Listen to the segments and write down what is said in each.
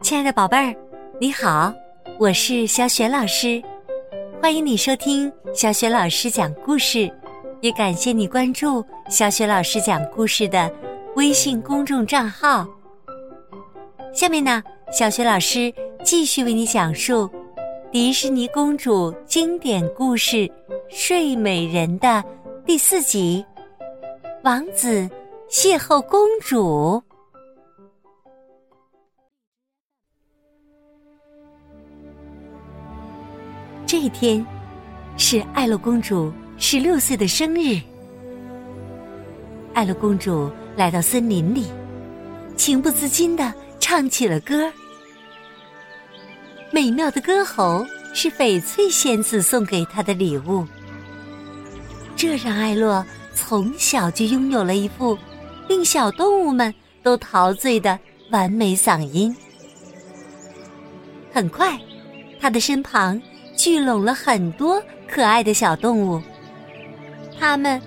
亲爱的宝贝儿，你好，我是小雪老师，欢迎你收听小雪老师讲故事，也感谢你关注小雪老师讲故事的微信公众账号。下面呢，小雪老师继续为你讲述迪士尼公主经典故事《睡美人》的第四集《王子邂逅公主》。这一天是爱洛公主十六岁的生日。爱洛公主来到森林里，情不自禁的唱起了歌。美妙的歌喉是翡翠仙子送给她的礼物，这让艾洛从小就拥有了一副令小动物们都陶醉的完美嗓音。很快，他的身旁。聚拢了很多可爱的小动物，它们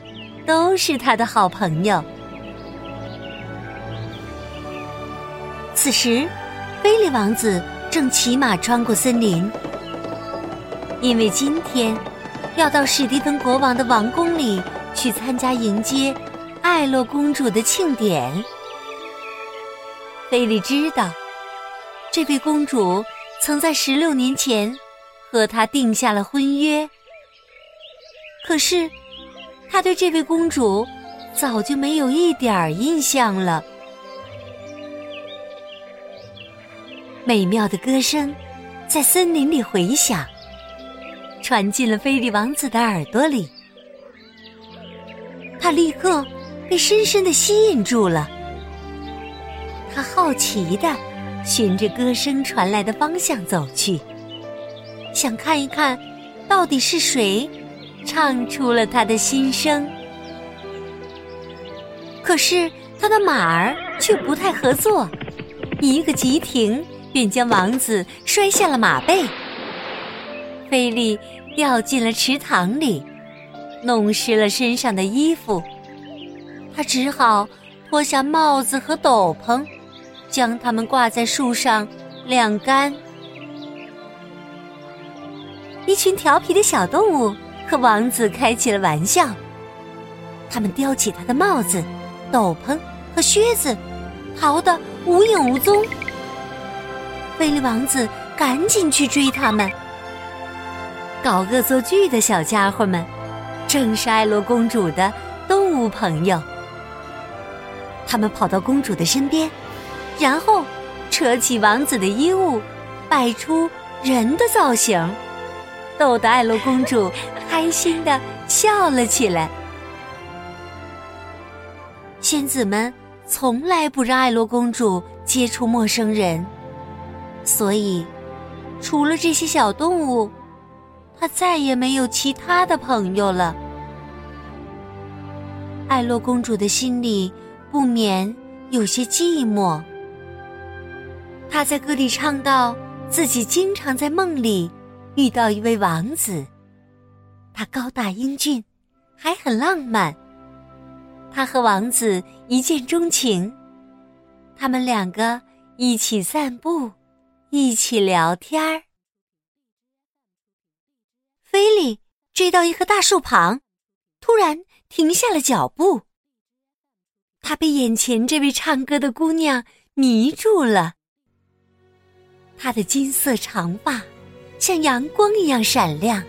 都是他的好朋友。此时，菲利王子正骑马穿过森林，因为今天要到史蒂芬国王的王宫里去参加迎接艾洛公主的庆典。菲利知道，这位公主曾在十六年前。和他定下了婚约，可是他对这位公主早就没有一点儿印象了。美妙的歌声在森林里回响，传进了菲利王子的耳朵里，他立刻被深深的吸引住了。他好奇的循着歌声传来的方向走去。想看一看，到底是谁唱出了他的心声？可是他的马儿却不太合作，一个急停便将王子摔下了马背。菲利掉进了池塘里，弄湿了身上的衣服。他只好脱下帽子和斗篷，将它们挂在树上晾干。一群调皮的小动物和王子开起了玩笑，他们叼起他的帽子、斗篷和靴子，逃得无影无踪。菲利王子赶紧去追他们。搞恶作剧的小家伙们，正是艾罗公主的动物朋友。他们跑到公主的身边，然后扯起王子的衣物，摆出人的造型。逗得艾洛公主开心的笑了起来。仙子们从来不让艾洛公主接触陌生人，所以除了这些小动物，她再也没有其他的朋友了。艾洛公主的心里不免有些寂寞。她在歌里唱道：“自己经常在梦里。”遇到一位王子，他高大英俊，还很浪漫。他和王子一见钟情，他们两个一起散步，一起聊天儿。菲利追到一棵大树旁，突然停下了脚步。他被眼前这位唱歌的姑娘迷住了，她的金色长发。像阳光一样闪亮，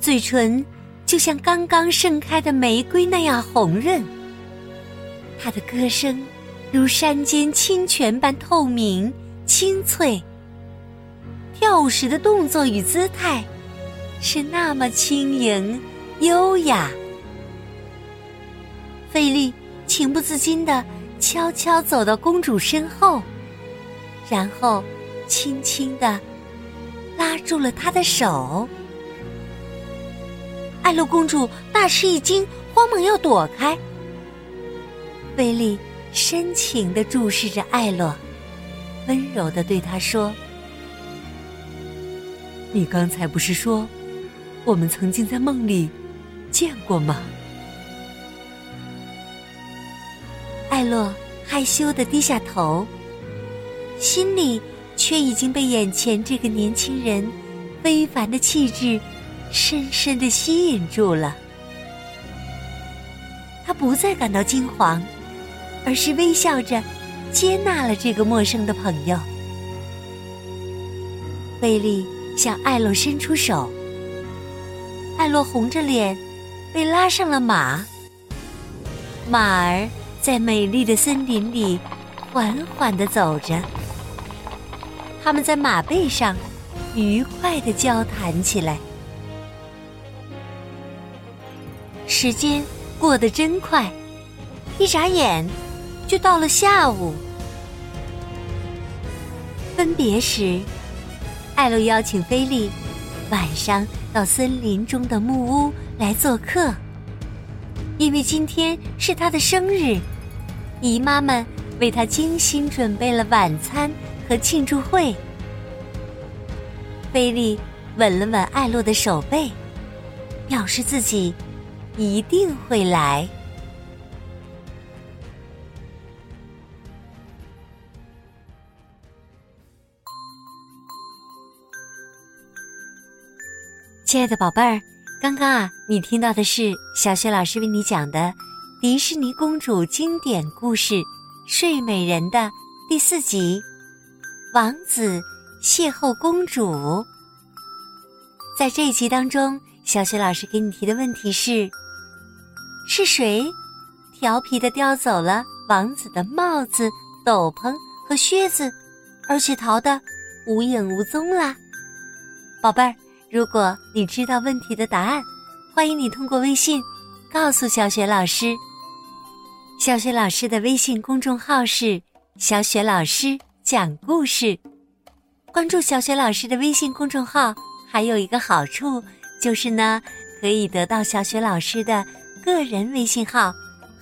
嘴唇就像刚刚盛开的玫瑰那样红润。她的歌声如山间清泉般透明清脆，跳舞时的动作与姿态是那么轻盈优雅。菲利情不自禁的悄悄走到公主身后，然后轻轻的。拉住了他的手，艾洛公主大吃一惊，慌忙要躲开。菲利深情的注视着艾洛，温柔的对他说：“你刚才不是说，我们曾经在梦里见过吗？”艾洛害羞的低下头，心里却已经被眼前这个年轻人非凡的气质深深的吸引住了。他不再感到惊慌，而是微笑着接纳了这个陌生的朋友。威利向艾洛伸出手，艾洛红着脸被拉上了马。马儿在美丽的森林里缓缓的走着，他们在马背上愉快的交谈起来。时间过得真快，一眨眼就到了下午。分别时，艾洛邀请菲利晚上到森林中的木屋来做客。因为今天是他的生日，姨妈们为他精心准备了晚餐和庆祝会。菲利吻了吻艾洛的手背，表示自己一定会来。亲爱的宝贝儿。刚刚啊，你听到的是小雪老师为你讲的迪士尼公主经典故事《睡美人》的第四集《王子邂逅公主》。在这一集当中，小雪老师给你提的问题是：是谁调皮的叼走了王子的帽子、斗篷和靴子，而且逃得无影无踪啦？宝贝儿。如果你知道问题的答案，欢迎你通过微信告诉小雪老师。小雪老师的微信公众号是“小雪老师讲故事”。关注小雪老师的微信公众号还有一个好处，就是呢，可以得到小雪老师的个人微信号，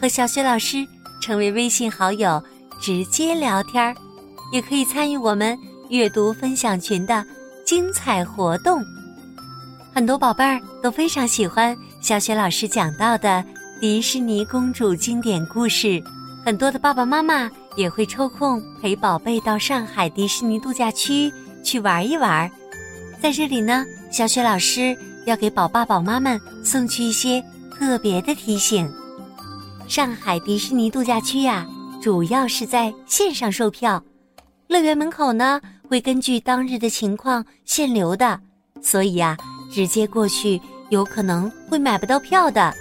和小雪老师成为微信好友，直接聊天儿，也可以参与我们阅读分享群的精彩活动。很多宝贝儿都非常喜欢小雪老师讲到的迪士尼公主经典故事，很多的爸爸妈妈也会抽空陪宝贝到上海迪士尼度假区去玩一玩。在这里呢，小雪老师要给宝爸宝妈们送去一些特别的提醒：上海迪士尼度假区呀，主要是在线上售票，乐园门口呢会根据当日的情况限流的，所以呀。直接过去有可能会买不到票的，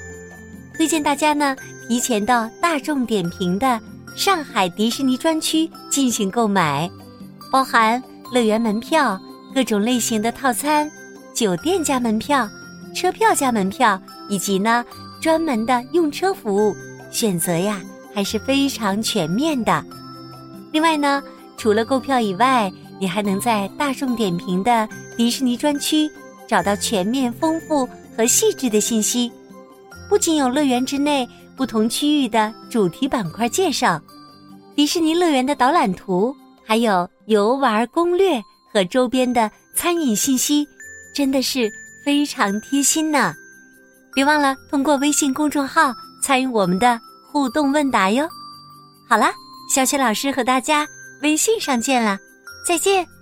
推荐大家呢提前到大众点评的上海迪士尼专区进行购买，包含乐园门票、各种类型的套餐、酒店加门票、车票加门票，以及呢专门的用车服务，选择呀还是非常全面的。另外呢，除了购票以外，你还能在大众点评的迪士尼专区。找到全面、丰富和细致的信息，不仅有乐园之内不同区域的主题板块介绍，迪士尼乐园的导览图，还有游玩攻略和周边的餐饮信息，真的是非常贴心呢。别忘了通过微信公众号参与我们的互动问答哟。好啦，小雪老师和大家微信上见了，再见。